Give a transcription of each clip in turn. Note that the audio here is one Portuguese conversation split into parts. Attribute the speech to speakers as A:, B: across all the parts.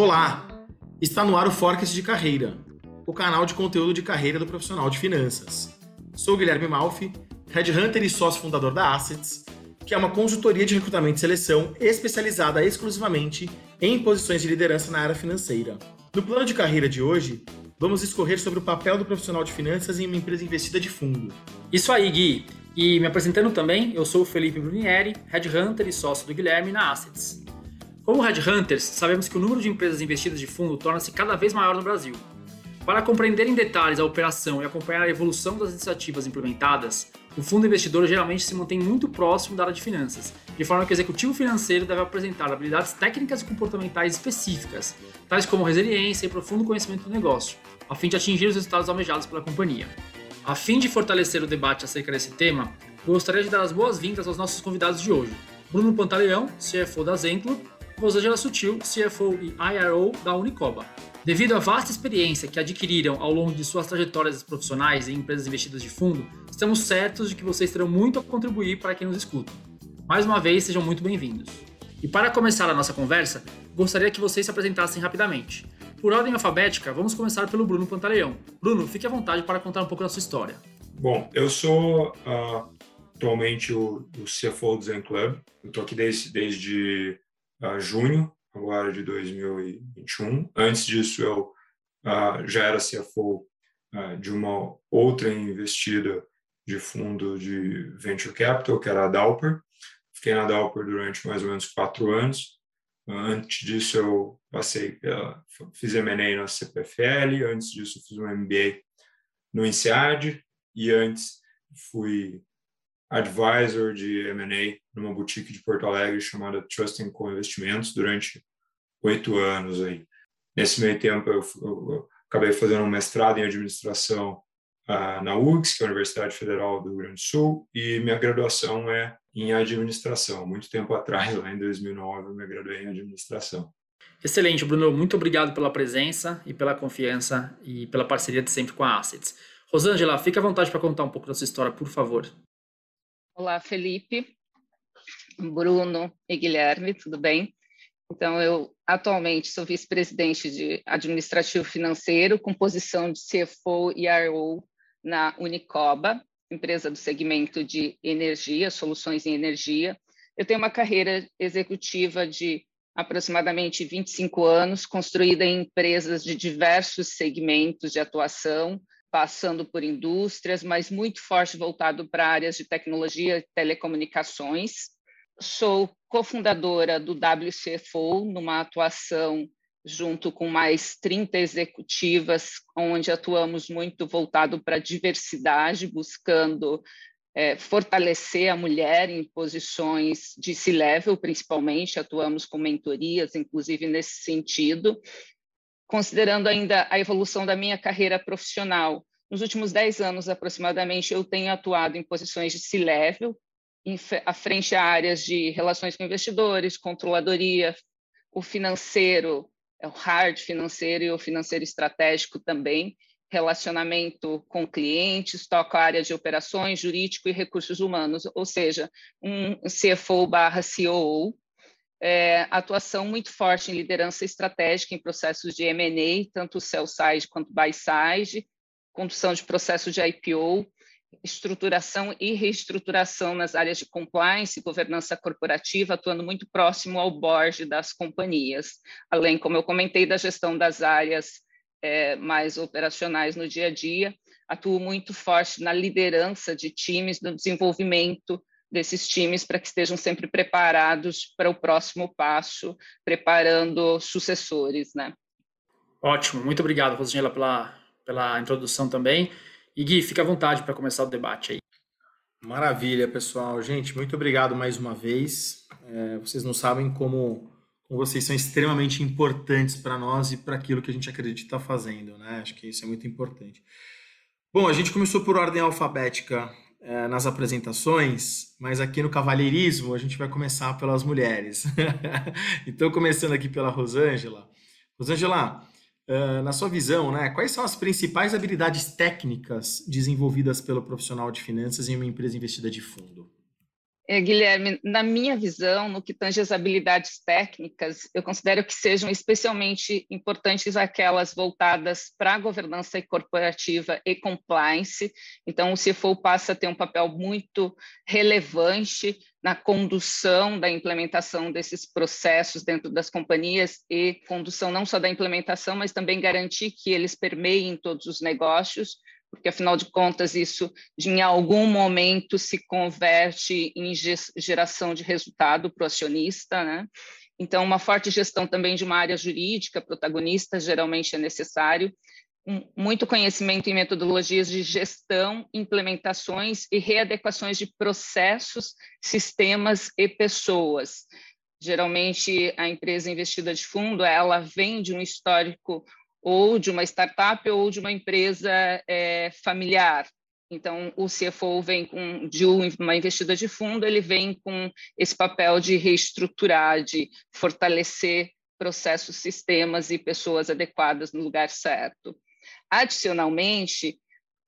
A: Olá! Está no ar o Forecast de Carreira, o canal de conteúdo de carreira do profissional de finanças. Sou Guilherme Malfi, headhunter e sócio fundador da Assets, que é uma consultoria de recrutamento e seleção especializada exclusivamente em posições de liderança na área financeira. No plano de carreira de hoje, vamos discorrer sobre o papel do profissional de finanças em uma empresa investida de fundo.
B: Isso aí, Gui. E me apresentando também, eu sou o Felipe Brunieri, headhunter e sócio do Guilherme na Assets. Como headhunters, sabemos que o número de empresas investidas de fundo torna-se cada vez maior no Brasil. Para compreender em detalhes a operação e acompanhar a evolução das iniciativas implementadas, o fundo investidor geralmente se mantém muito próximo da área de finanças, de forma que o executivo financeiro deve apresentar habilidades técnicas e comportamentais específicas, tais como resiliência e profundo conhecimento do negócio, a fim de atingir os resultados almejados pela companhia. A fim de fortalecer o debate acerca desse tema, gostaria de dar as boas-vindas aos nossos convidados de hoje. Bruno Pantaleão, CFO da Zentlo, Rosângela Sutil, CFO e IRO da Unicoba. Devido à vasta experiência que adquiriram ao longo de suas trajetórias profissionais em empresas investidas de fundo, estamos certos de que vocês terão muito a contribuir para quem nos escuta. Mais uma vez, sejam muito bem-vindos. E para começar a nossa conversa, gostaria que vocês se apresentassem rapidamente. Por ordem alfabética, vamos começar pelo Bruno Pantaleão. Bruno, fique à vontade para contar um pouco da sua história.
C: Bom, eu sou uh, atualmente o, o, CFO do Zen Club. Eu estou aqui desde, desde uh, junho agora de 2021. Antes disso, eu uh, já era CFO uh, de uma outra investida de fundo de venture capital, que era a Dauper. Fiquei na Dauper durante mais ou menos quatro anos. Antes disso, eu passei pela, fiz M&A na CPFL. Antes disso, fiz um MBA no INSEAD. E antes, fui advisor de M&A numa boutique de Porto Alegre chamada Trust Co Investimentos durante oito anos aí. Nesse meio tempo eu, eu, acabei fazendo um mestrado em administração uh, na URGS, que é a Universidade Federal do Rio Grande do Sul, e minha graduação é em administração. Muito tempo atrás, lá em 2009, eu me graduei em administração.
B: Excelente, Bruno. Muito obrigado pela presença e pela confiança e pela parceria de sempre com a Assets. Rosângela, fique à vontade para contar um pouco da sua história, por favor.
D: Olá, Felipe, Bruno e Guilherme, tudo bem? Então, eu atualmente sou vice-presidente de administrativo financeiro, com posição de CFO e RO na Unicoba, empresa do segmento de energia, soluções em energia. Eu tenho uma carreira executiva de aproximadamente 25 anos, construída em empresas de diversos segmentos de atuação, passando por indústrias, mas muito forte voltado para áreas de tecnologia e telecomunicações. Sou cofundadora do WCFO, numa atuação junto com mais 30 executivas, onde atuamos muito voltado para a diversidade, buscando é, fortalecer a mulher em posições de C-level, principalmente, atuamos com mentorias, inclusive nesse sentido, considerando ainda a evolução da minha carreira profissional, nos últimos 10 anos aproximadamente, eu tenho atuado em posições de C-level, à frente a áreas de relações com investidores, controladoria, o financeiro, é o hard financeiro e o financeiro estratégico também, relacionamento com clientes, toco a área de operações, jurídico e recursos humanos, ou seja, um CFO barra COO, é, atuação muito forte em liderança estratégica em processos de M&A, tanto sell side quanto buy side, condução de processo de IPO, estruturação e reestruturação nas áreas de compliance e governança corporativa, atuando muito próximo ao board das companhias, além, como eu comentei, da gestão das áreas é, mais operacionais no dia a dia, atuo muito forte na liderança de times, no desenvolvimento desses times para que estejam sempre preparados para o próximo passo, preparando sucessores, né?
B: Ótimo, muito obrigado, Rosângela, pela, pela introdução também. E Gui, fica à vontade para começar o debate aí.
A: Maravilha, pessoal. Gente, muito obrigado mais uma vez. É, vocês não sabem como, como, vocês são extremamente importantes para nós e para aquilo que a gente acredita fazendo, né? Acho que isso é muito importante. Bom, a gente começou por ordem alfabética é, nas apresentações, mas aqui no cavalheirismo a gente vai começar pelas mulheres. então, começando aqui pela Rosângela. Rosângela, uh, na sua visão, né, quais são as principais habilidades técnicas desenvolvidas pelo profissional de finanças em uma empresa investida de fundo?
D: É, Guilherme, na minha visão, no que tange as habilidades técnicas, eu considero que sejam especialmente importantes aquelas voltadas para a governança corporativa e compliance. Então, o CFO passa a ter um papel muito relevante na condução da implementação desses processos dentro das companhias e condução não só da implementação, mas também garantir que eles permeiem todos os negócios, porque afinal de contas isso em algum momento se converte em geração de resultado para o acionista, né? Então, uma forte gestão também de uma área jurídica protagonista geralmente é necessário, muito conhecimento em metodologias de gestão, implementações e readequações de processos, sistemas e pessoas. Geralmente, a empresa investida de fundo, ela vem de um histórico ou de uma startup ou de uma empresa é, familiar. Então, o CFO vem com de uma investida de fundo, ele vem com esse papel de reestruturar, de fortalecer processos, sistemas e pessoas adequadas no lugar certo. Adicionalmente,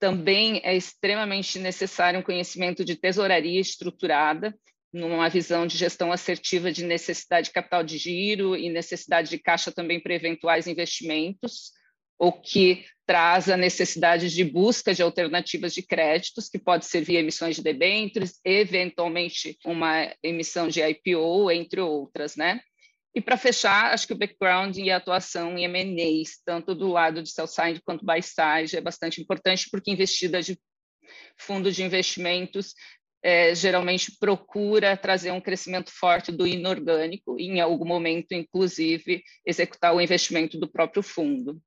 D: também é extremamente necessário um conhecimento de tesouraria estruturada, numa visão de gestão assertiva de necessidade de capital de giro e necessidade de caixa também para eventuais investimentos, o que traz a necessidade de busca de alternativas de créditos, que pode ser via emissões de debêntures, eventualmente uma emissão de IPO, entre outras, né? E para fechar, acho que o background e a atuação em M&As, tanto do lado de sell side quanto buy side, é bastante importante, porque investida de fundo de investimentos é, geralmente procura trazer um crescimento forte do inorgânico e, em algum momento, inclusive, executar o investimento do próprio fundo.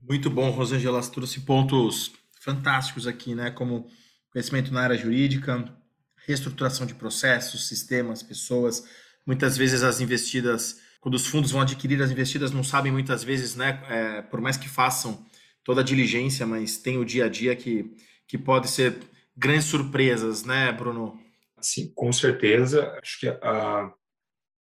A: Muito bom, Rosângela, você trouxe pontos fantásticos aqui, né? Como conhecimento na área jurídica, reestruturação de processos, sistemas, pessoas. Muitas vezes as investidas, quando os fundos vão adquirir as investidas, não sabem muitas vezes, né? É, por mais que façam toda a diligência, mas tem o dia a dia que, que pode ser grandes surpresas, né, Bruno?
C: Sim, com certeza. Acho que a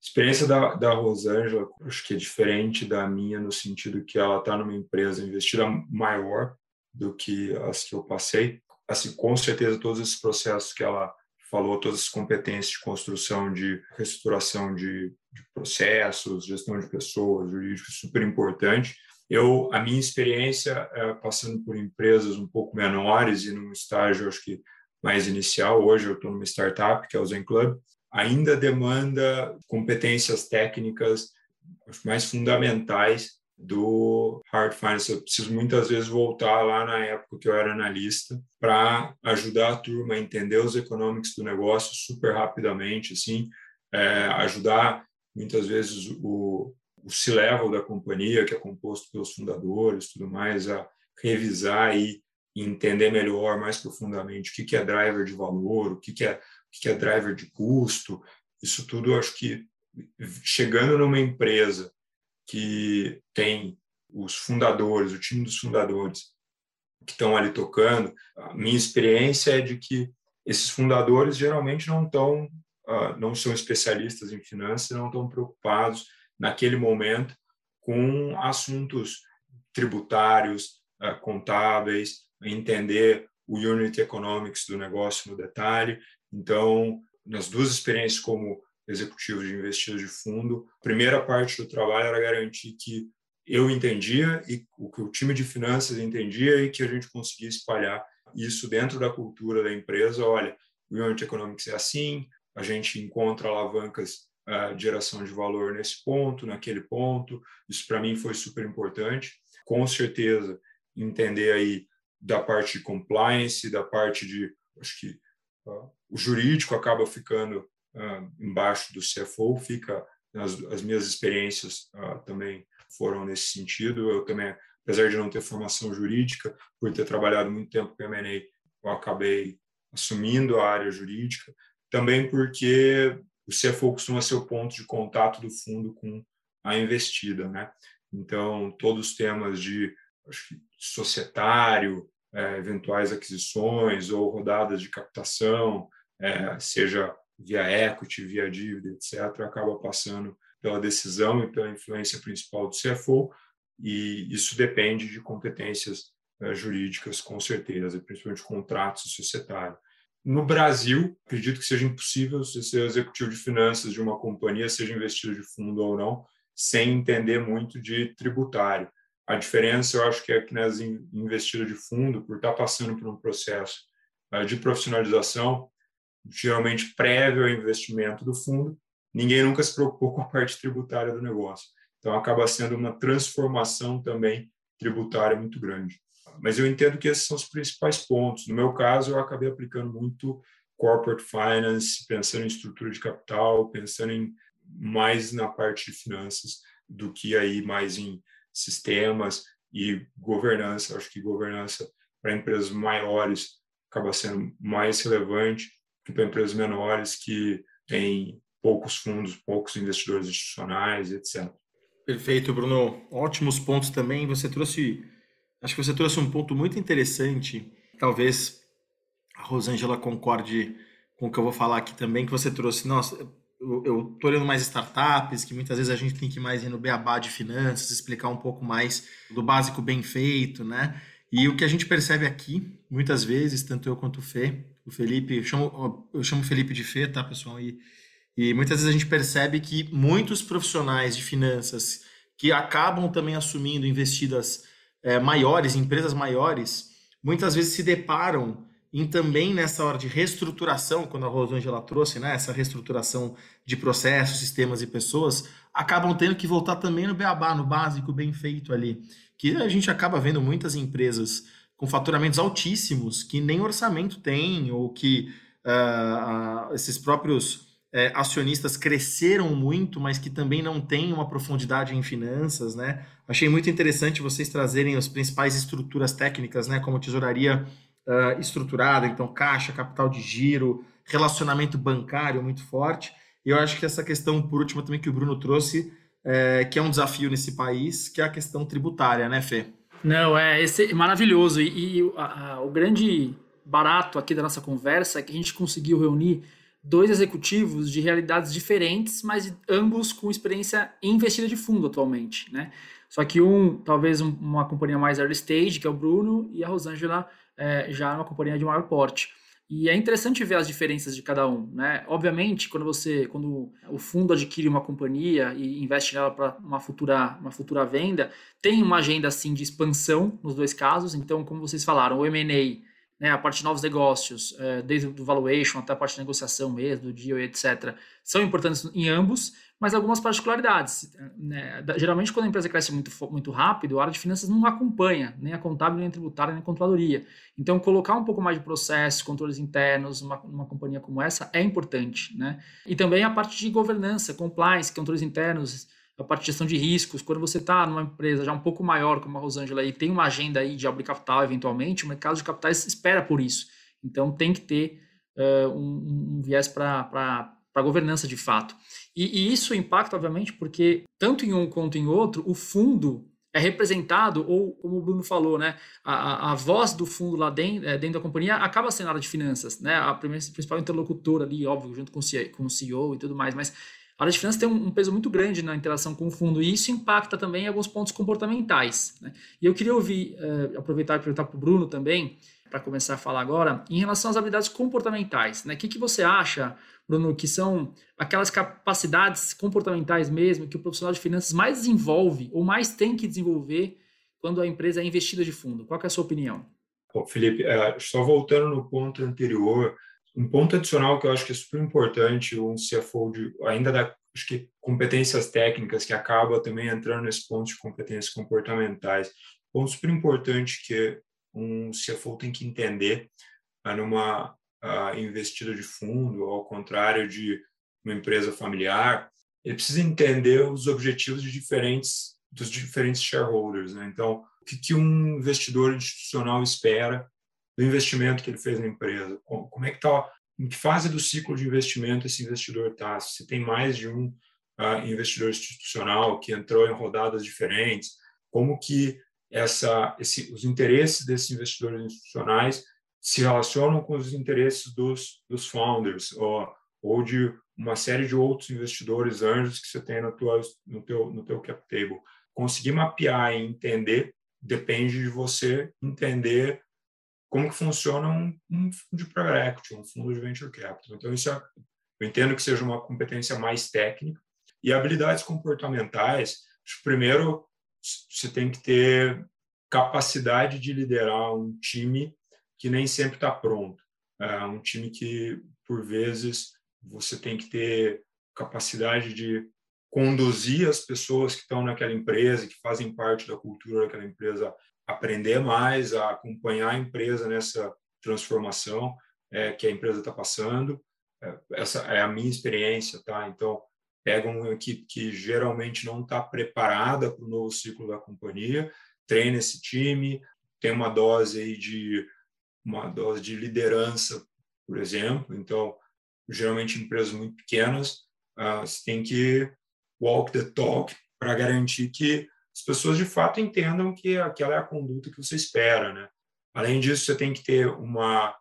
C: experiência da, da Rosângela, acho que é diferente da minha no sentido que ela está numa empresa investida maior do que as que eu passei. Assim, com certeza todos esses processos que ela falou, todas as competências de construção, de reestruturação de, de processos, gestão de pessoas, jurídico, super importante. Eu, a minha experiência é, passando por empresas um pouco menores e num estágio, acho que mais inicial, hoje eu estou numa startup, que é o Zen Club, ainda demanda competências técnicas mais fundamentais do hard finance. Eu preciso muitas vezes voltar lá na época que eu era analista para ajudar a turma a entender os economics do negócio super rapidamente, assim, é, ajudar muitas vezes o, o C-level da companhia, que é composto pelos fundadores, tudo mais, a revisar e entender melhor, mais profundamente, o que é driver de valor, o que é, o que é driver de custo. Isso tudo, eu acho que chegando numa empresa que tem os fundadores, o time dos fundadores que estão ali tocando, a minha experiência é de que esses fundadores geralmente não estão, ah, não são especialistas em finanças, não estão preocupados naquele momento com assuntos tributários, eh, contábeis, entender o unit economics do negócio no detalhe. Então, nas duas experiências como executivo de investidor de fundo, a primeira parte do trabalho era garantir que eu entendia e o que o time de finanças entendia e que a gente conseguia espalhar isso dentro da cultura da empresa. Olha, o unit economics é assim, a gente encontra alavancas a geração de valor nesse ponto, naquele ponto. Isso para mim foi super importante. Com certeza, entender aí da parte de compliance, da parte de, acho que uh, o jurídico acaba ficando uh, embaixo do CFO, fica as, as minhas experiências uh, também foram nesse sentido. Eu também, apesar de não ter formação jurídica, por ter trabalhado muito tempo com M&A, eu acabei assumindo a área jurídica, também porque o CFO costuma ser o ponto de contato do fundo com a investida, né? Então, todos os temas de que, societário, é, eventuais aquisições ou rodadas de captação, é, seja via equity, via dívida, etc., acaba passando pela decisão e pela influência principal do CFO, e isso depende de competências é, jurídicas, com certeza, principalmente contratos societários. No Brasil, acredito que seja impossível ser executivo de finanças de uma companhia, seja investidor de fundo ou não, sem entender muito de tributário. A diferença, eu acho que é que nas investidas de fundo, por estar passando por um processo eh, de profissionalização, geralmente prévio ao investimento do fundo, ninguém nunca se preocupou com a parte tributária do negócio. Então, acaba sendo uma transformação também tributária muito grande. Mas eu entendo que esses são os principais pontos. No meu caso, eu acabei aplicando muito corporate finance, pensando em estrutura de capital, pensando em mais na parte de finanças do que aí mais em sistemas e governança. Acho que governança para empresas maiores acaba sendo mais relevante que para empresas menores que têm poucos fundos, poucos investidores institucionais, etc.
A: Perfeito, Bruno. Ótimos pontos também. Você trouxe, acho que você trouxe um ponto muito interessante. Talvez a Rosângela concorde com o que eu vou falar aqui também, que você trouxe. Nossa, eu estou olhando mais startups, que muitas vezes a gente tem que ir mais ir no beabá de finanças, explicar um pouco mais do básico bem feito, né? E o que a gente percebe aqui, muitas vezes, tanto eu quanto o Fê, o Felipe, eu chamo, eu chamo o Felipe de Fê, tá, pessoal? E, e muitas vezes a gente percebe que muitos profissionais de finanças que acabam também assumindo investidas é, maiores, empresas maiores, muitas vezes se deparam em também nessa hora de reestruturação, quando a Rosângela trouxe, né, essa reestruturação de processos, sistemas e pessoas, acabam tendo que voltar também no beabá, no básico, bem feito ali. Que a gente acaba vendo muitas empresas com faturamentos altíssimos que nem orçamento tem, ou que uh, esses próprios uh, acionistas cresceram muito, mas que também não têm uma profundidade em finanças, né? Achei muito interessante vocês trazerem as principais estruturas técnicas, né, como tesouraria uh, estruturada, então caixa, capital de giro, relacionamento bancário muito forte. E eu acho que essa questão, por último, também que o Bruno trouxe, é, que é um desafio nesse país, que é a questão tributária, né, Fê?
B: Não, é esse, maravilhoso. E, e a, a, o grande barato aqui da nossa conversa é que a gente conseguiu reunir dois executivos de realidades diferentes, mas ambos com experiência investida de fundo atualmente, né? Só que um, talvez um, uma companhia mais early stage, que é o Bruno, e a Rosângela é, já é uma companhia de maior porte. E é interessante ver as diferenças de cada um, né? Obviamente, quando você, quando o fundo adquire uma companhia e investe nela para uma futura, uma futura venda, tem uma agenda assim de expansão nos dois casos. Então, como vocês falaram, o M&A, né, a parte de novos negócios, é, desde o valuation até a parte de negociação mesmo, do deal, etc., são importantes em ambos mas algumas particularidades. Né? Geralmente, quando a empresa cresce muito, muito rápido, a área de finanças não acompanha, nem a contábil, nem a tributária, nem a controladoria. Então, colocar um pouco mais de processos, controles internos, uma, uma companhia como essa é importante. Né? E também a parte de governança, compliance, controles internos, a parte de gestão de riscos. Quando você está numa empresa já um pouco maior, como a Rosângela, e tem uma agenda aí de abrir capital, eventualmente, o mercado de capitais espera por isso. Então, tem que ter uh, um, um viés para para governança de fato. E, e, isso impacta, obviamente, porque tanto em um quanto em outro, o fundo é representado, ou como o Bruno falou, né, a, a voz do fundo lá dentro, é, dentro da companhia acaba sendo a área de finanças, né, a principal interlocutora ali, óbvio, junto com o, CEO, com o CEO e tudo mais, mas a área de finanças tem um, peso muito grande na interação com o fundo e isso impacta também alguns pontos comportamentais. Né? E eu queria ouvir, uh, aproveitar e perguntar para o Bruno também, para começar a falar agora, em relação às habilidades comportamentais. Né? O que, que você acha Bruno, que são aquelas capacidades comportamentais mesmo que o profissional de finanças mais desenvolve ou mais tem que desenvolver quando a empresa é investida de fundo. Qual é a sua opinião?
C: Bom, Felipe, é, só voltando no ponto anterior, um ponto adicional que eu acho que é super importante, um CFO de, ainda da acho que competências técnicas que acaba também entrando nesse ponto de competências comportamentais. Ponto super importante que um CFO tem que entender numa investida de fundo, ao contrário de uma empresa familiar, ele precisa entender os objetivos de diferentes dos diferentes shareholders. Né? Então, o que, que um investidor institucional espera do investimento que ele fez na empresa? Como é que está? Em que fase do ciclo de investimento esse investidor está? Se tem mais de um uh, investidor institucional que entrou em rodadas diferentes, como que essa, esse, os interesses desses investidores institucionais se relacionam com os interesses dos, dos founders ou, ou de uma série de outros investidores anjos que você tem tua, no, teu, no teu cap table. Conseguir mapear e entender depende de você entender como que funciona um, um fundo de private equity, um fundo de venture capital. Então, isso é, eu entendo que seja uma competência mais técnica. E habilidades comportamentais, primeiro, você tem que ter capacidade de liderar um time que nem sempre está pronto. É um time que, por vezes, você tem que ter capacidade de conduzir as pessoas que estão naquela empresa, que fazem parte da cultura daquela empresa, aprender mais, a acompanhar a empresa nessa transformação é, que a empresa está passando. É, essa é a minha experiência, tá? Então, pega uma equipe que geralmente não está preparada para o novo ciclo da companhia, treina esse time, tem uma dose aí de uma dose de liderança, por exemplo. Então, geralmente empresas muito pequenas, uh, você tem que walk the talk para garantir que as pessoas de fato entendam que aquela é a conduta que você espera, né? Além disso, você tem que ter uma,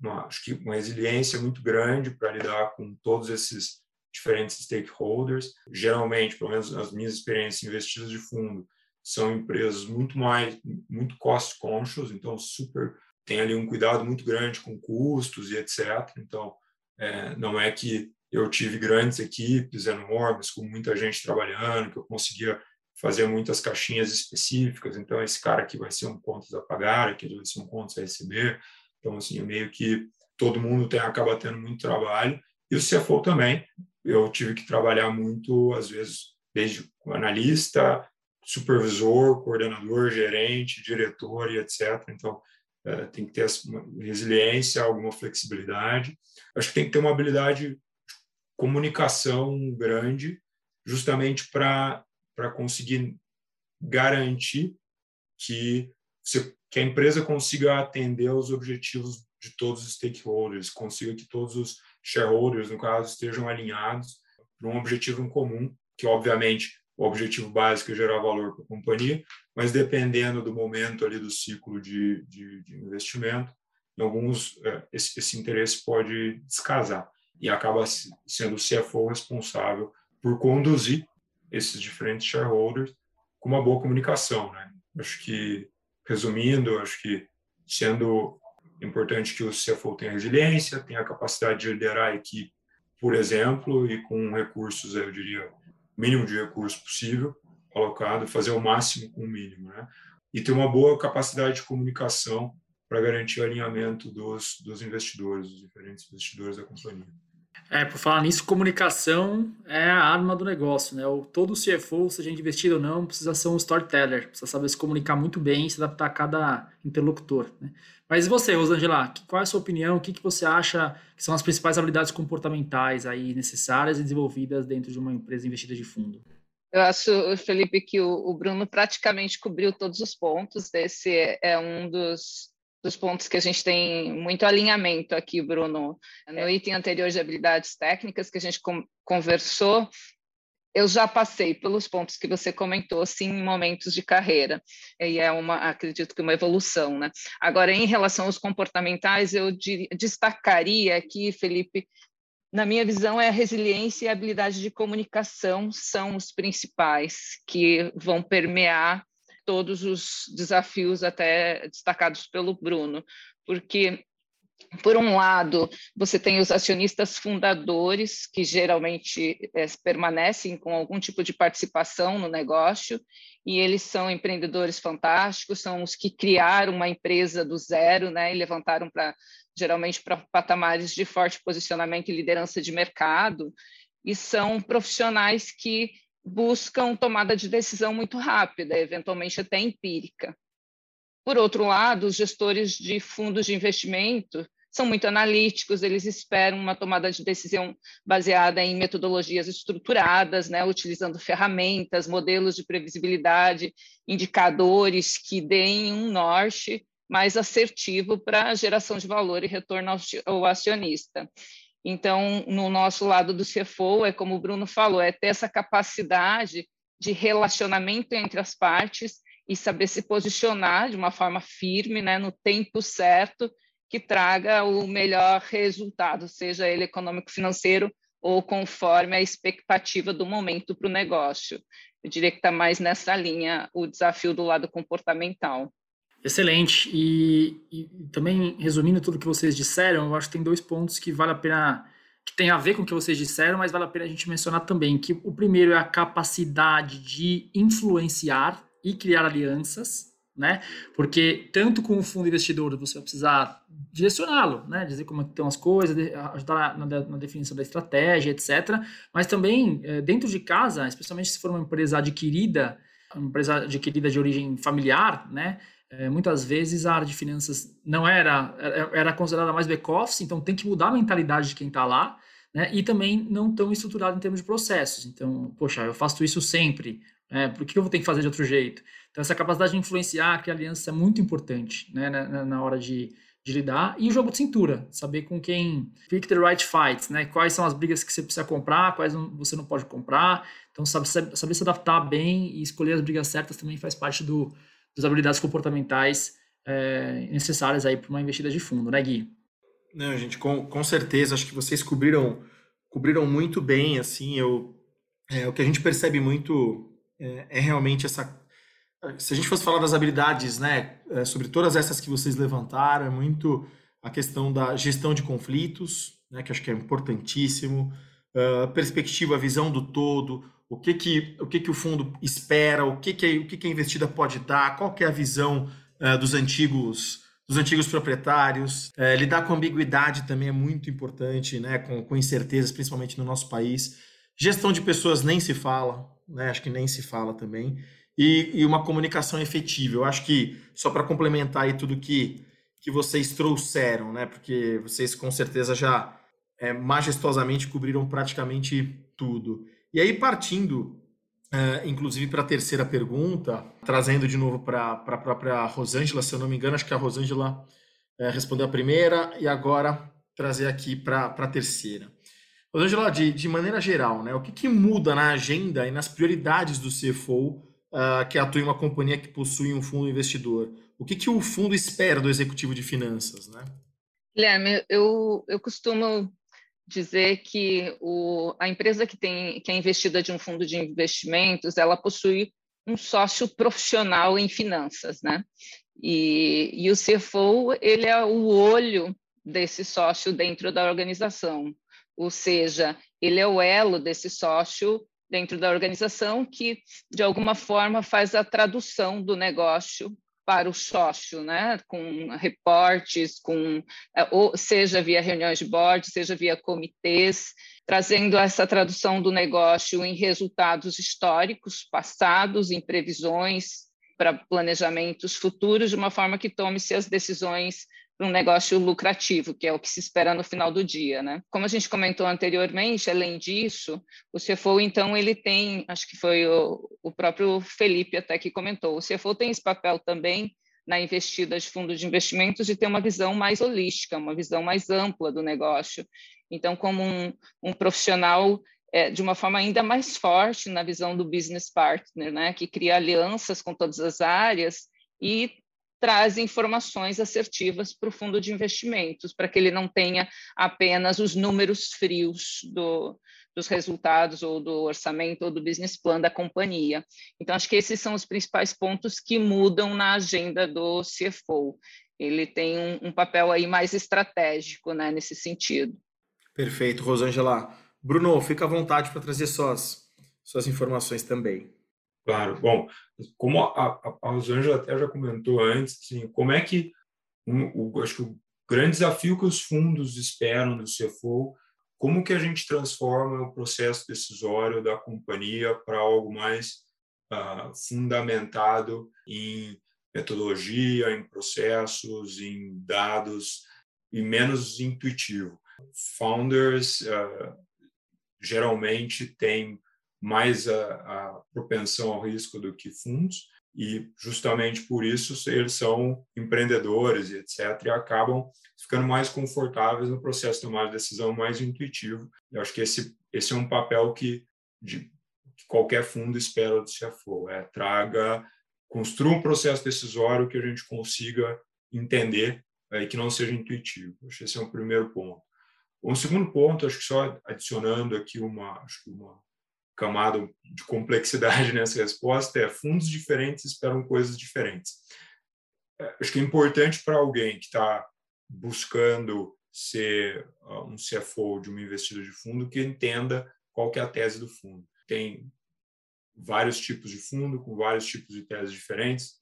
C: uma acho que uma resiliência muito grande para lidar com todos esses diferentes stakeholders. Geralmente, pelo menos nas minhas experiências investidas de fundo, são empresas muito mais muito cost conscious, então super tem ali um cuidado muito grande com custos e etc. Então, é, não é que eu tive grandes equipes enormes, com muita gente trabalhando, que eu conseguia fazer muitas caixinhas específicas. Então, esse cara aqui vai ser um contas a pagar, aquele vai ser um contas a receber. Então, assim, meio que todo mundo tem, acaba tendo muito trabalho. E o CFO também. Eu tive que trabalhar muito, às vezes, desde analista, supervisor, coordenador, gerente, diretor e etc. Então, é, tem que ter resiliência, alguma flexibilidade. Acho que tem que ter uma habilidade de comunicação grande, justamente para conseguir garantir que, você, que a empresa consiga atender aos objetivos de todos os stakeholders, consiga que todos os shareholders, no caso, estejam alinhados para um objetivo em comum, que, obviamente, o objetivo básico é gerar valor para a companhia, mas dependendo do momento ali do ciclo de, de, de investimento, em alguns é, esse, esse, interesse pode descasar e acaba sendo o CFO responsável por conduzir esses diferentes shareholders com uma boa comunicação, né? Acho que resumindo, acho que sendo importante que o CFO tenha resiliência, tenha a capacidade de liderar a equipe, por exemplo, e com recursos, eu diria, mínimo de recurso possível colocado, fazer o máximo com o mínimo, né? E ter uma boa capacidade de comunicação para garantir o alinhamento dos, dos investidores, dos diferentes investidores da companhia.
B: É, por falar nisso, comunicação é a arma do negócio, né? O, todo CFO, seja investido ou não, precisa ser um storyteller, precisa saber se comunicar muito bem se adaptar a cada interlocutor. Né? Mas e você, Rosângela, qual é a sua opinião? O que, que você acha que são as principais habilidades comportamentais aí necessárias e desenvolvidas dentro de uma empresa investida de fundo?
D: Eu acho, Felipe, que o, o Bruno praticamente cobriu todos os pontos. Esse é um dos, dos pontos que a gente tem muito alinhamento aqui, Bruno. No item anterior de habilidades técnicas que a gente conversou, eu já passei pelos pontos que você comentou, sim, em momentos de carreira, e é uma, acredito que uma evolução, né? Agora, em relação aos comportamentais, eu destacaria aqui, Felipe, na minha visão, é a resiliência e a habilidade de comunicação são os principais que vão permear todos os desafios até destacados pelo Bruno, porque por um lado, você tem os acionistas fundadores, que geralmente é, permanecem com algum tipo de participação no negócio, e eles são empreendedores fantásticos, são os que criaram uma empresa do zero, né, e levantaram para geralmente para patamares de forte posicionamento e liderança de mercado, e são profissionais que buscam tomada de decisão muito rápida, eventualmente até empírica. Por outro lado, os gestores de fundos de investimento são muito analíticos, eles esperam uma tomada de decisão baseada em metodologias estruturadas, né, utilizando ferramentas, modelos de previsibilidade, indicadores que deem um norte mais assertivo para a geração de valor e retorno ao acionista. Então, no nosso lado do CFO, é como o Bruno falou, é ter essa capacidade de relacionamento entre as partes e saber se posicionar de uma forma firme, né, no tempo certo, que traga o melhor resultado, seja ele econômico-financeiro ou conforme a expectativa do momento para o negócio. Eu diria que está mais nessa linha o desafio do lado comportamental.
B: Excelente. E, e, também, resumindo tudo que vocês disseram, eu acho que tem dois pontos que vale a pena, que tem a ver com o que vocês disseram, mas vale a pena a gente mencionar também, que o primeiro é a capacidade de influenciar e criar alianças, né? Porque tanto com o fundo investidor você vai precisar direcioná-lo, né? Dizer como estão as coisas, ajudar na, na, definição da estratégia, etc. Mas também eh, dentro de casa, especialmente se for uma empresa adquirida, uma empresa adquirida de origem familiar, né? É, muitas vezes a área de finanças não era, era considerada mais back-office, então tem que mudar a mentalidade de quem está lá, né? E também não tão estruturado em termos de processos. Então, poxa, eu faço isso sempre, né? por que eu vou ter que fazer de outro jeito? Então, essa capacidade de influenciar, criar aliança é muito importante né? na, na hora de, de lidar. E o jogo de cintura, saber com quem pick the right fights, né? Quais são as brigas que você precisa comprar, quais você não pode comprar. Então, saber, saber se adaptar bem e escolher as brigas certas também faz parte do, das habilidades comportamentais é, necessárias aí para uma investida de fundo, né, Gui?
A: Não, gente, com, com certeza, acho que vocês cobriram, cobriram muito bem, assim, eu, é, o que a gente percebe muito é, é, realmente essa, se a gente fosse falar das habilidades, né, é, sobre todas essas que vocês levantaram, é muito a questão da gestão de conflitos, né, que acho que é importantíssimo, uh, perspectiva, visão do todo, o que que o, que que o fundo espera, o que que, o que, que a investida pode dar, qual que é a visão uh, dos antigos dos antigos proprietários. Uh, lidar com ambiguidade também é muito importante, né? com, com incertezas, principalmente no nosso país. Gestão de pessoas nem se fala, né? acho que nem se fala também. E, e uma comunicação efetiva. Eu acho que, só para complementar aí tudo que, que vocês trouxeram, né? porque vocês com certeza já é, majestosamente cobriram praticamente tudo. E aí, partindo, uh, inclusive, para a terceira pergunta, trazendo de novo para a própria Rosângela, se eu não me engano, acho que a Rosângela uh, respondeu a primeira e agora trazer aqui para a terceira. Rosângela, de, de maneira geral, né, o que, que muda na agenda e nas prioridades do CFO uh, eh, que atua em uma companhia que possui um fundo investidor? O que, que o fundo espera do executivo de finanças? Né?
D: Guilherme, eu, eu costumo dizer que o, a empresa que, tem, que é investida de um fundo de investimentos, ela possui um sócio profissional em finanças, né? E, e o CFO, ele é o olho desse sócio dentro da organização, ou seja, ele é o elo desse sócio dentro da organização que, de alguma forma, faz a tradução do negócio para o sócio, né? com reportes, com, é, ou seja via reuniões de board, seja via comitês, trazendo essa tradução do negócio em resultados históricos passados, em previsões para planejamentos futuros, de uma forma que tome-se as decisões um negócio lucrativo, que é o que se espera no final do dia, né? Como a gente comentou anteriormente, além disso, o CFO, então, ele tem, acho que foi o, o próprio Felipe até que comentou, o CFO tem esse papel também na investida de fundos de investimentos de ter uma visão mais holística, uma visão mais ampla do negócio. Então, como um, um profissional é, de uma forma ainda mais forte na visão do business partner, né, que cria alianças com todas as áreas e traz informações assertivas para o fundo de investimentos, para que ele não tenha apenas os números frios do, dos resultados ou do orçamento ou do business plan da companhia. Então, acho que esses são os principais pontos que mudam na agenda do CFO. Ele tem um, um papel aí mais estratégico né, nesse sentido.
A: Perfeito, Rosângela. Bruno, fica à vontade para trazer suas, suas informações também.
C: Claro. Bom, como a, Rosângela até já comentou antes, assim, como é que um, o, acho que o grande desafio que os fundos esperam do CFO, como que a gente transforma o processo decisório da companhia para algo mais uh, fundamentado em metodologia, em processos, em dados e menos intuitivo. Founders uh, geralmente têm mais a, a propensão ao risco do que fundos, e justamente por isso eles são empreendedores e etc. e acabam ficando mais confortáveis no processo de tomar de decisão mais intuitivo. Eu acho que esse esse é um papel que, de, que qualquer fundo espera do CFO, é traga, construa um processo decisório que a gente consiga entender é, e que não seja intuitivo. Acho que esse é um primeiro ponto. Um segundo ponto, acho que só adicionando aqui uma, acho que uma camada de complexidade nessa resposta é fundos diferentes esperam coisas diferentes. é, acho que é importante para alguém que está buscando ser uh, um CFO de uma investida de fundo que entenda qual que é a tese do fundo. Tem vários tipos de fundo com vários tipos de teses diferentes.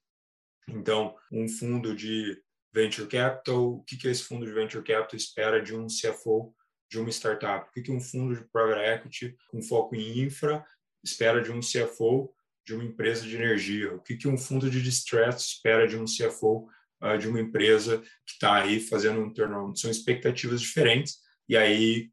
C: Então, um fundo de venture capital, o que que esse fundo de venture capital espera de um CFO de uma startup? O que que um fundo de private equity com foco em infra espera de um CFO de uma empresa de energia? O que que um fundo de distress espera de um CFO uh, de uma empresa que está aí fazendo um turnaround. São expectativas diferentes, e aí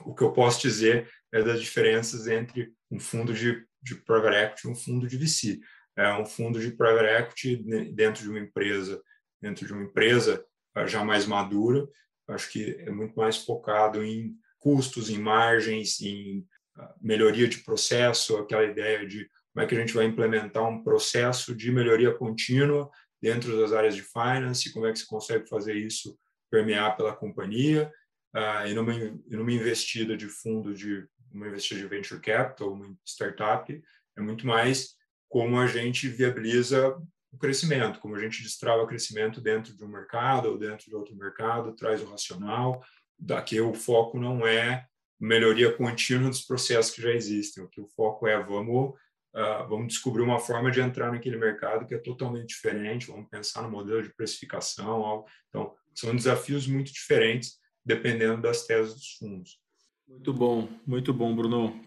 C: o que eu posso dizer é das diferenças entre um fundo de, de private equity e um fundo de VC. É um fundo de private equity dentro de uma empresa, dentro de uma empresa uh, já mais madura, acho que é muito mais focado em custos, em margens, em uh, melhoria de processo, aquela ideia de como é que a gente vai implementar um processo de melhoria contínua dentro das áreas de finance, como é que se consegue fazer isso permear pela companhia, uh, e, numa, numa investida de fundo de uma investida de venture capital, uma startup, é muito mais como a gente viabiliza o crescimento, como a gente destrava crescimento dentro de um mercado ou dentro de outro mercado, traz o racional. Daqui o foco não é melhoria contínua dos processos que já existem, o que o foco é vamos uh, vamos descobrir uma forma de entrar naquele mercado que é totalmente diferente, vamos pensar no modelo de precificação. Algo. Então, são desafios muito diferentes dependendo das teses dos fundos.
A: Muito bom, muito bom, Bruno.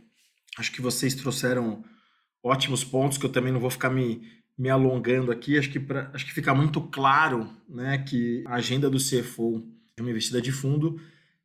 A: Acho que vocês trouxeram ótimos pontos que eu também não vou ficar me, me alongando aqui. Acho que, pra, acho que fica muito claro né, que a agenda do CFO de uma investida de fundo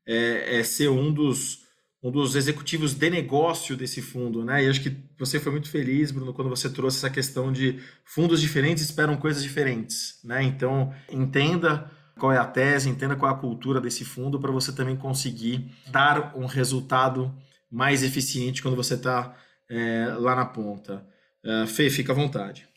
A: é, é ser um dos um dos executivos de negócio desse fundo, né? E acho que você foi muito feliz, Bruno, quando você trouxe essa questão de fundos diferentes esperam coisas diferentes, né? Então, entenda qual é a tese, entenda qual é a cultura desse fundo para você também conseguir dar um resultado mais eficiente quando você está é, lá na ponta. Uh, Fê, fica à vontade.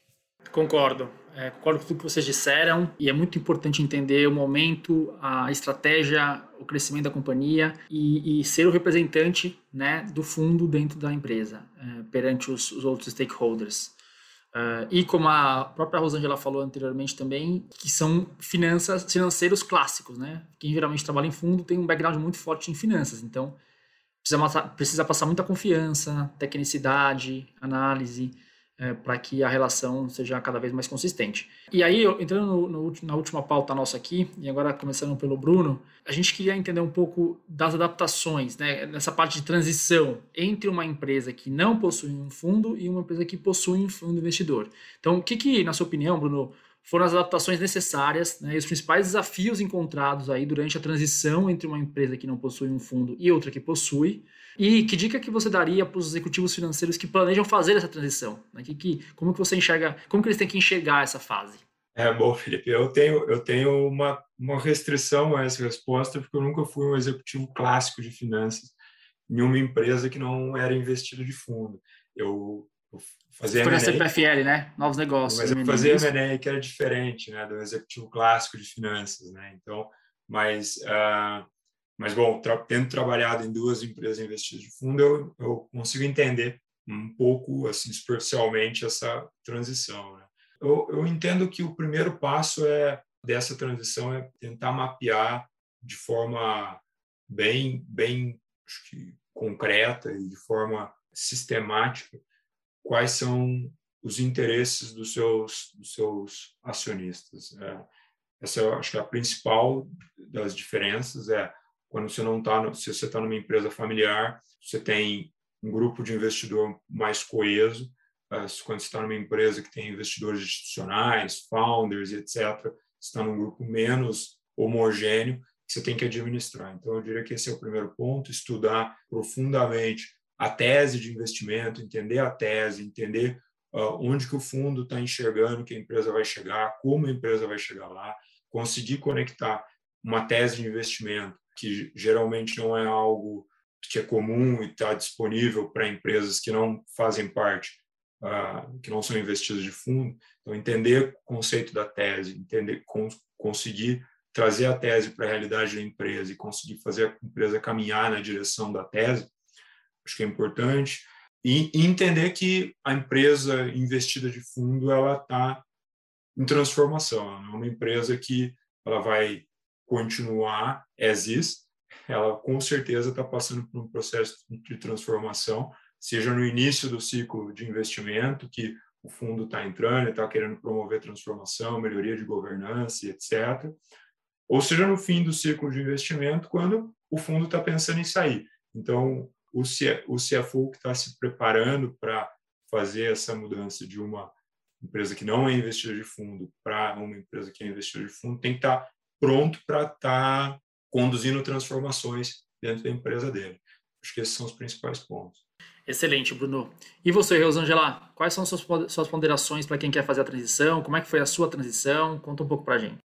B: Concordo. É, concordo com tudo que vocês disseram e é muito importante entender o momento, a estratégia, o crescimento da companhia e, e ser o representante né, do fundo dentro da empresa é, perante os, os, outros stakeholders. Uh, e como a própria Rosângela falou anteriormente também, que são finanças, financeiros clássicos, né? Quem geralmente trabalha em fundo tem um background muito forte em finanças, então precisa, precisa passar muita confiança, tecnicidade, análise, é, para que a relação seja cada vez mais consistente. E aí, entrando no, no, na última pauta nossa aqui, e agora começando pelo Bruno, a gente queria entender um pouco das adaptações, né, nessa parte de transição entre uma empresa que não possui um fundo e uma empresa que possui um fundo investidor. Então, o que, que na sua opinião, Bruno, foram as adaptações necessárias né, e os principais desafios encontrados aí durante a transição entre uma empresa que não possui um fundo e outra que possui, e que dica que você daria para os executivos financeiros que planejam fazer essa transição? Né? Que, que, como que você enxerga, como que eles têm que enxergar essa fase?
C: É bom, Felipe. Eu tenho eu tenho uma, uma restrição a essa resposta porque eu nunca fui um executivo clássico de finanças em uma empresa que não era investido de fundo. Eu, eu fazia
B: Foi na CPFL, né? Novos negócios.
C: Mas eu fazia M&A que era diferente, né, do executivo clássico de finanças, né? Então, mas uh, mas, bom, tra tendo trabalhado em duas empresas investidas de fundo, eu, eu consigo entender um pouco, assim, superficialmente, essa transição. Né? Eu, eu entendo que o primeiro passo é dessa transição é tentar mapear de forma bem, bem que, concreta e de forma sistemática quais são os interesses dos seus, dos seus acionistas. É, essa eu acho que é a principal das diferenças é quando você não está, se você está numa empresa familiar, você tem um grupo de investidor mais coeso. Uh, quando você está numa empresa que tem investidores institucionais, founders, etc., você está num grupo menos homogêneo que você tem que administrar. Então, eu diria que esse é o primeiro ponto: estudar profundamente a tese de investimento, entender a tese, entender uh, onde que o fundo está enxergando que a empresa vai chegar, como a empresa vai chegar lá, conseguir conectar uma tese de investimento que geralmente não é algo que é comum e está disponível para empresas que não fazem parte, uh, que não são investidas de fundo. Então, entender o conceito da tese, entender, conseguir trazer a tese para a realidade da empresa e conseguir fazer a empresa caminhar na direção da tese, acho que é importante. E, e entender que a empresa investida de fundo ela está em transformação. É uma empresa que ela vai continuar as is, ela com certeza está passando por um processo de transformação, seja no início do ciclo de investimento, que o fundo está entrando e está querendo promover transformação, melhoria de governança, etc. Ou seja, no fim do ciclo de investimento, quando o fundo está pensando em sair. Então, o CFO que está se preparando para fazer essa mudança de uma empresa que não é investidora de fundo para uma empresa que é investidora de fundo tem que estar tá pronto para estar tá conduzindo transformações dentro da empresa dele. Acho que esses são os principais pontos.
B: Excelente, Bruno. E você, Rosângela, quais são suas, suas ponderações para quem quer fazer a transição? Como é que foi a sua transição? Conta um pouco para a gente.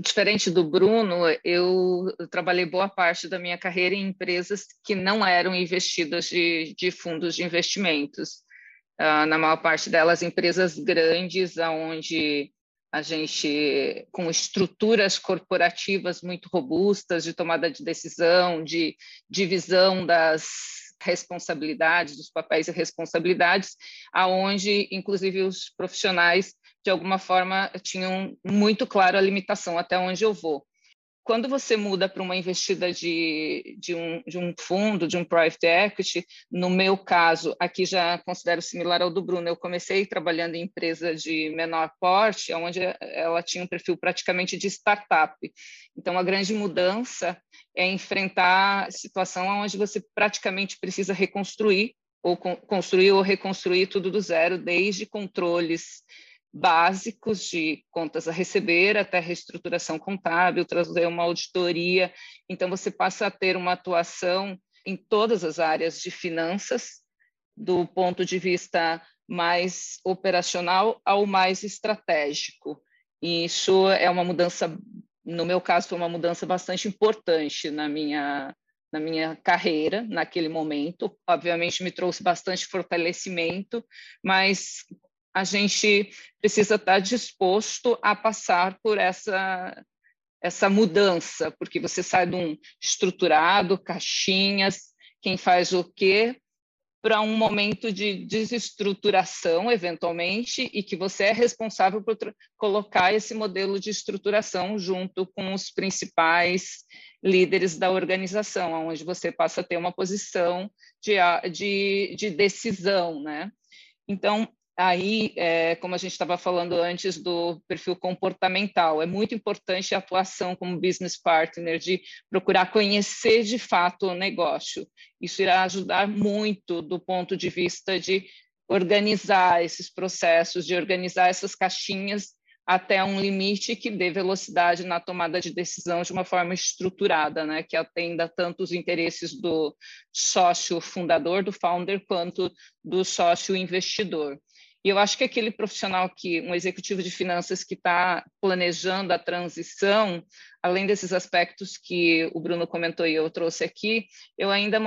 D: Diferente do Bruno, eu trabalhei boa parte da minha carreira em empresas que não eram investidas de, de fundos de investimentos. Uh, na maior parte delas, empresas grandes, onde a gente com estruturas corporativas muito robustas de tomada de decisão, de divisão das responsabilidades, dos papéis e responsabilidades, aonde inclusive os profissionais de alguma forma tinham muito claro a limitação até onde eu vou quando você muda para uma investida de, de, um, de um fundo, de um private equity, no meu caso, aqui já considero similar ao do Bruno, eu comecei trabalhando em empresa de menor porte, onde ela tinha um perfil praticamente de startup. Então, a grande mudança é enfrentar a situação onde você praticamente precisa reconstruir, ou construir ou reconstruir tudo do zero, desde controles básicos de contas a receber até reestruturação contábil, trazer uma auditoria. Então, você passa a ter uma atuação em todas as áreas de finanças, do ponto de vista mais operacional ao mais estratégico. E isso é uma mudança, no meu caso, foi uma mudança bastante importante na minha na minha carreira naquele momento. Obviamente me trouxe bastante fortalecimento, mas a gente precisa estar disposto a passar por essa essa mudança, porque você sai de um estruturado, caixinhas, quem faz o quê, para um momento de desestruturação, eventualmente, e que você é responsável por colocar esse modelo de estruturação junto com os principais líderes da organização, onde você passa a ter uma posição de, de, de decisão, né? Então, Aí, é, como a gente estava falando antes do perfil comportamental, é muito importante a atuação como business partner, de procurar conhecer de fato o negócio. Isso irá ajudar muito do ponto de vista de organizar esses processos, de organizar essas caixinhas até um limite que dê velocidade na tomada de decisão de uma forma estruturada, né, que atenda tanto os interesses do sócio fundador, do founder, quanto do sócio investidor. E eu acho que aquele profissional que, um executivo de finanças que está planejando a transição, além desses aspectos que o Bruno comentou e eu trouxe aqui, eu ainda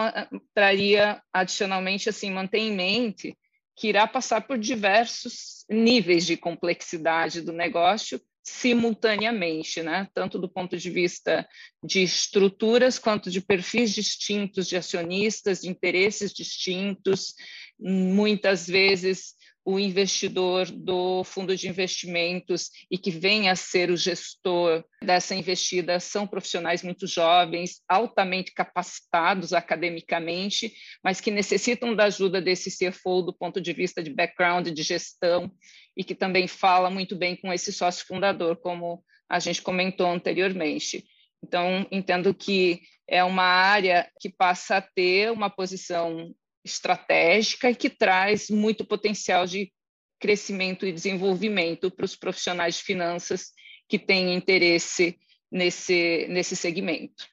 D: traria adicionalmente assim, manter em mente que irá passar por diversos níveis de complexidade do negócio simultaneamente, né? tanto do ponto de vista de estruturas quanto de perfis distintos de acionistas, de interesses distintos, muitas vezes o investidor do fundo de investimentos e que venha a ser o gestor dessa investida são profissionais muito jovens, altamente capacitados academicamente, mas que necessitam da ajuda desse CFO do ponto de vista de background de gestão e que também fala muito bem com esse sócio fundador, como a gente comentou anteriormente. Então, entendo que é uma área que passa a ter uma posição estratégica e que traz muito potencial de crescimento e desenvolvimento para os profissionais de finanças que têm interesse nesse, nesse segmento.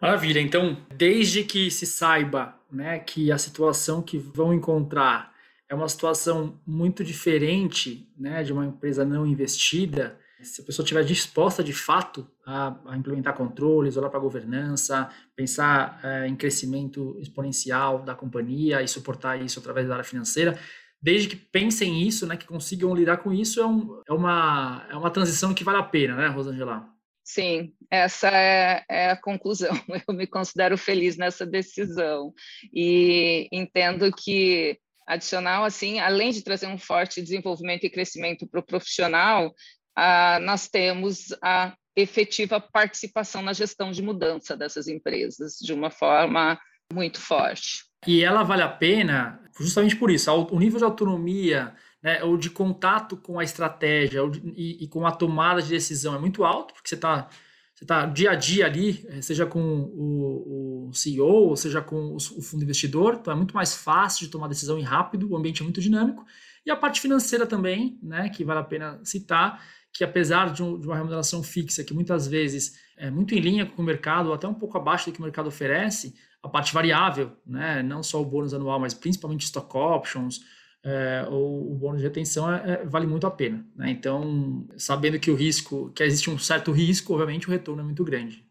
B: Maravilha. Então, desde que se saiba né, que a situação que vão encontrar é uma situação muito diferente né, de uma empresa não investida, se a pessoa estiver disposta de fato a, a implementar controles, olhar para a governança, pensar é, em crescimento exponencial da companhia e suportar isso através da área financeira, desde que pensem isso, né, que consigam lidar com isso, é, um, é, uma, é uma transição que vale a pena, né, Rosângela?
D: Sim, essa é, é, a conclusão. Eu me considero feliz nessa decisão e entendo que adicional, assim, além de trazer um forte desenvolvimento e crescimento para o profissional, ah, nós temos a efetiva participação na gestão de mudança dessas empresas de uma forma muito forte.
B: E ela vale a pena justamente por isso, o nível de autonomia né, ou de contato com a estratégia e, e, com a tomada de decisão é muito alto, porque você está você tá dia a dia ali, eh, seja com o, o CEO, ou seja com o, o fundo investidor, então é muito mais fácil de tomar decisão e rápido, o ambiente é muito dinâmico. E a parte financeira também, né, que vale a pena citar, que apesar de, um, de, uma remuneração fixa, que muitas vezes é muito em linha com o mercado, ou até um pouco abaixo do que o mercado oferece, a parte variável, né, não só o bônus anual, mas principalmente stock options, é, ou o bônus de retenção é, é, vale muito a pena. Né? Então, sabendo que o risco, que existe um certo risco, obviamente o retorno é muito grande.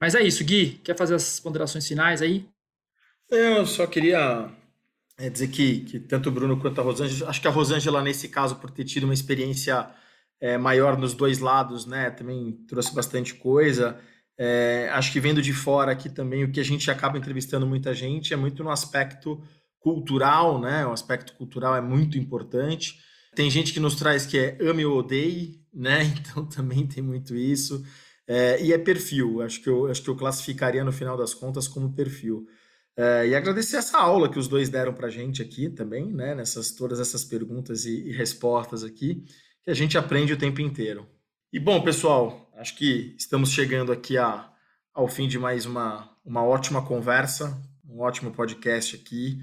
B: Mas é isso, Gui, quer fazer as ponderações finais aí?
A: Eu só queria é, dizer que, que tanto o Bruno quanto a Rosângela, acho que a Rosângela, nesse caso, por ter tido uma experiência é, maior nos dois lados, né? Também trouxe bastante coisa. É, acho que vendo de fora aqui também, o que a gente acaba entrevistando muita gente é muito no aspecto cultural, né? O aspecto cultural é muito importante. Tem gente que nos traz que é ame ou odeie, né? Então também tem muito isso. É, e é perfil, acho que, eu, acho que eu classificaria no final das contas como perfil. É, e agradecer essa aula que os dois deram para gente aqui também, né? Nessas todas essas perguntas e, e respostas aqui a gente aprende o tempo inteiro. E bom, pessoal, acho que estamos chegando aqui a, ao fim de mais uma, uma ótima conversa, um ótimo podcast aqui.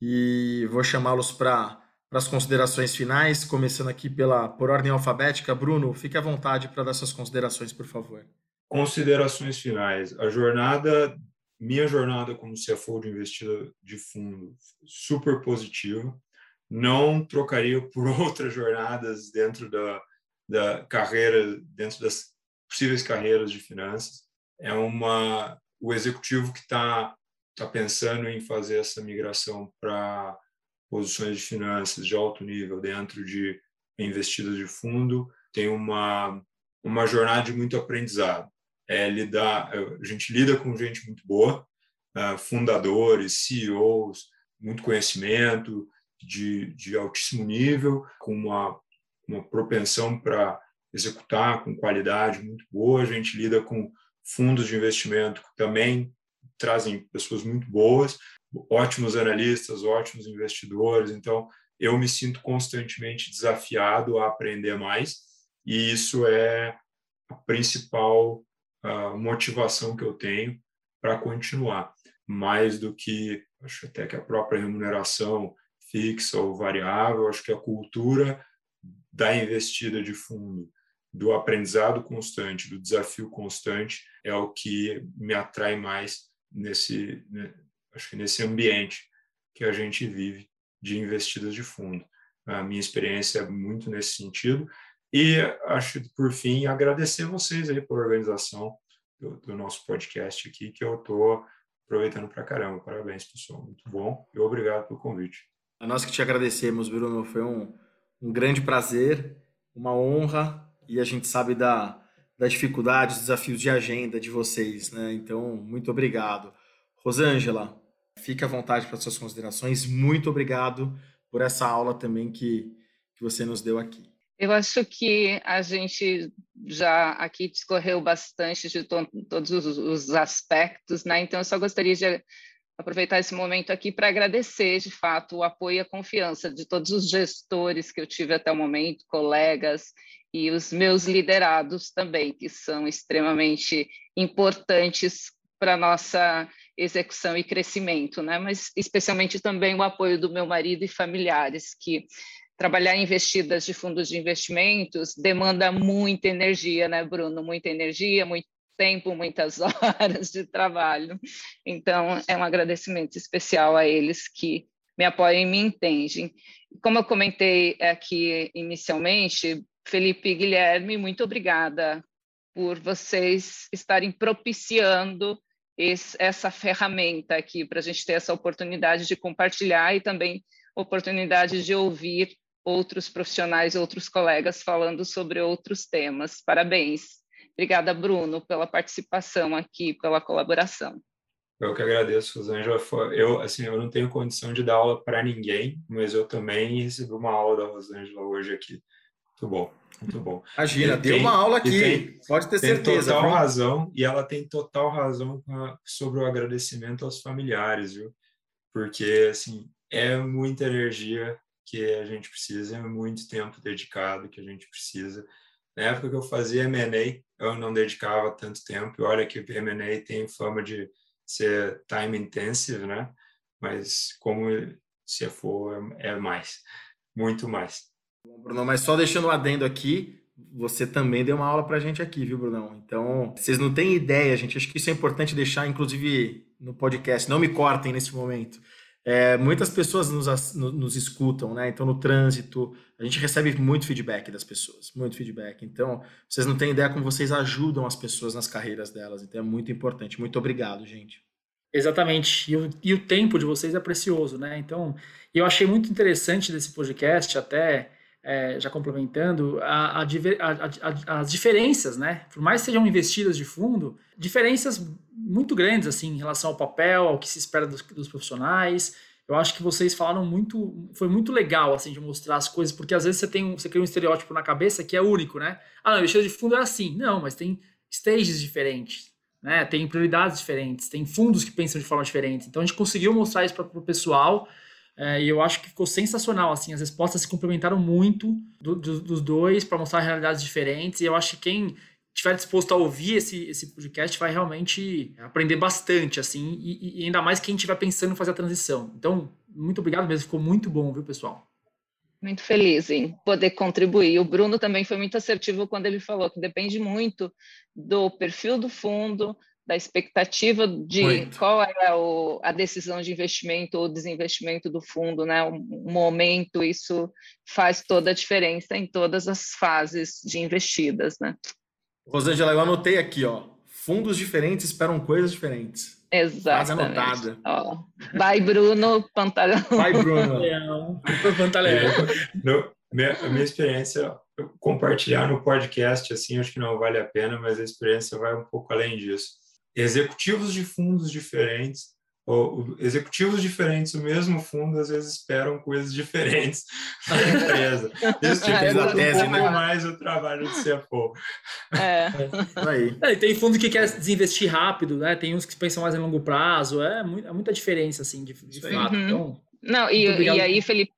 A: E vou chamá-los para as considerações finais, começando aqui pela por ordem alfabética. Bruno, fique à vontade para dar suas considerações, por favor.
C: Considerações finais. A jornada, minha jornada como CFO de investida de fundo, super positiva não trocaria por outras jornadas dentro da, da carreira, dentro das possíveis carreiras de finanças. É uma o executivo que está tá pensando em fazer essa migração para posições de finanças de alto nível dentro de investidas de fundo tem uma uma jornada de muito aprendizado. É lidar, a gente lida com gente muito boa, ah, fundadores, CEOs, muito conhecimento, de, de altíssimo nível, com uma, uma propensão para executar com qualidade muito boa. A gente lida com fundos de investimento que também trazem pessoas muito boas, ótimos analistas, ótimos investidores. Então, eu me sinto constantemente desafiado a aprender mais, e isso é a principal uh, motivação que eu tenho para continuar. Mais do que, acho até que a própria remuneração fixa ou variável, acho que a cultura da investida de fundo, do aprendizado constante, do desafio constante, é o que me atrai mais nesse, né, acho que nesse ambiente que a gente vive de investidas de fundo. A minha experiência é muito nesse sentido. E acho, por fim, agradecer vocês aí pela organização do, do nosso podcast aqui, que eu estou aproveitando para caramba. Parabéns, pessoal. Muito bom e obrigado pelo convite.
A: A nós que te agradecemos, Bruno. Foi um, um grande prazer, uma honra, e a gente sabe da, da dificuldade, dos desafios de agenda de vocês, né? Então, muito obrigado. Rosângela, fique à vontade para suas considerações. Muito obrigado por essa aula também que, que você nos deu aqui.
D: Eu acho que a gente já aqui discorreu bastante de to todos os, os, aspectos, né? Então, eu só gostaria de aproveitar esse momento aqui para agradecer, de fato, o apoio e a confiança de todos os gestores que eu tive até o momento, colegas e os meus liderados também, que são extremamente importantes para a nossa execução e crescimento, né? mas especialmente também o apoio do meu marido e familiares, que trabalhar em investidas de fundos de investimentos demanda muita energia, né, Bruno? Muita energia, muito tempo, muitas horas de trabalho. Então, é um agradecimento especial a eles que me apoiam e me entendem. Como eu comentei aqui inicialmente, Felipe e Guilherme, muito obrigada por vocês estarem propiciando esse, essa ferramenta aqui para a gente ter essa oportunidade de compartilhar e também oportunidade de ouvir outros profissionais, outros colegas falando sobre outros temas. Parabéns. Obrigada, Bruno, pela participação aqui, pela colaboração.
C: Eu que agradeço, Rosângela. Eu, assim, eu não tenho condição de dar aula para ninguém, mas eu também recebi uma aula da Rosângela hoje aqui. Muito bom, muito bom.
A: Imagina, deu uma aula aqui, tem, pode ter
C: tem
A: certeza.
C: Tem total viu? razão, e ela tem total razão sobre o agradecimento aos familiares, viu? Porque, assim, é muita energia que a gente precisa, é muito tempo dedicado que a gente precisa. Na época que eu fazia M&A, eu não dedicava tanto tempo, e olha que M&A tem fama de ser time intensive, né? Mas como se for, é mais, muito mais.
A: Bruno, mas só deixando um adendo aqui, você também deu uma aula para a gente aqui, viu, Brunão? Então, vocês não têm ideia, gente. Acho que isso é importante deixar, inclusive, no podcast. Não me cortem nesse momento. É, muitas pessoas nos, nos escutam, né? Então, no trânsito, a gente recebe muito feedback das pessoas, muito feedback. Então, vocês não têm ideia como vocês ajudam as pessoas nas carreiras delas. Então, é muito importante. Muito obrigado, gente.
B: Exatamente. E o, e o tempo de vocês é precioso, né? Então, eu achei muito interessante desse podcast, até é, já complementando, a, a, a, as diferenças, né? Por mais que sejam investidas de fundo, diferenças muito grandes, assim, em relação ao papel, ao que se espera dos, dos profissionais. Eu acho que vocês falaram muito, foi muito legal, assim, de mostrar as coisas, porque às vezes você tem, você cria um estereótipo na cabeça que é único, né? Ah, não, investida de fundo é assim. Não, mas tem stages diferentes, né? Tem prioridades diferentes, tem fundos que pensam de forma diferente. Então a gente conseguiu mostrar isso para o pessoal é, e eu acho que ficou sensacional, assim, as respostas se complementaram muito do, do, dos dois para mostrar realidades diferentes. E eu acho que quem estiver disposto a ouvir esse, esse podcast vai realmente aprender bastante, assim, e, e ainda mais quem estiver pensando em fazer a transição. Então, muito obrigado mesmo, ficou muito bom, viu, pessoal?
D: Muito feliz em poder contribuir. O Bruno também foi muito assertivo quando ele falou que depende muito do perfil do fundo, da expectativa de Muito. qual é o, a decisão de investimento ou desinvestimento do fundo, né? O, momento, isso faz toda a diferença em todas as fases de investidas, né?
A: Rosângela, eu anotei aqui, ó. Fundos diferentes esperam coisas diferentes.
D: Exatamente. anotada. Ó, vai, Bruno Pantaleão.
A: Vai, Bruno.
C: Pantaleão. É, minha, a minha experiência, compartilhar no podcast, assim, acho que não vale a pena, mas a experiência vai um pouco além disso executivos de fundos diferentes, ou executivos diferentes, o mesmo fundo, às vezes esperam coisas diferentes da empresa. Isso dificulta um pouco né? mais o trabalho de CFO.
B: É. Aí. É, tem fundo que quer desinvestir rápido, né? Tem uns que pensam mais em longo prazo, é, é muita diferença, assim, de, de fato. Uhum. Então,
D: Não, e, e aí, Felipe,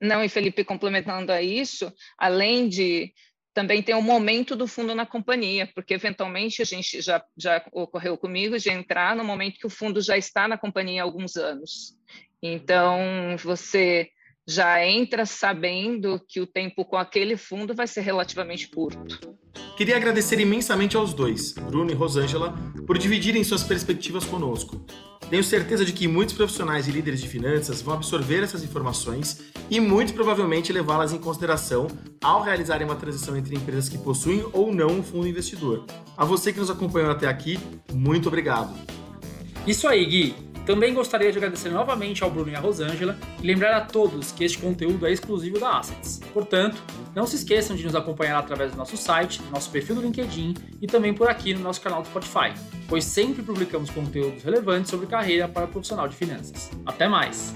D: não, e Felipe, complementando a isso, além de também tem o momento do fundo na companhia, porque eventualmente a gente já, já ocorreu comigo de entrar no momento que o fundo já está na companhia há alguns anos. Então, você já entra sabendo que o tempo com aquele fundo vai ser relativamente curto.
A: Queria agradecer imensamente aos dois, Bruno e Rosângela, por dividirem suas perspectivas conosco. Tenho certeza de que muitos profissionais e líderes de finanças vão absorver essas informações e muito provavelmente levá-las em consideração ao realizarem uma transição entre empresas que possuem ou não um fundo investidor. A você que nos acompanhou até aqui, muito obrigado.
B: Isso aí, Gui. Também gostaria de agradecer novamente ao Bruno e à Rosângela e lembrar a todos que este conteúdo é exclusivo da Assets. Portanto, não se esqueçam de nos acompanhar através do nosso site, nosso perfil do LinkedIn e também por aqui no nosso canal do Spotify, pois sempre publicamos conteúdos relevantes sobre carreira para profissional de finanças. Até mais!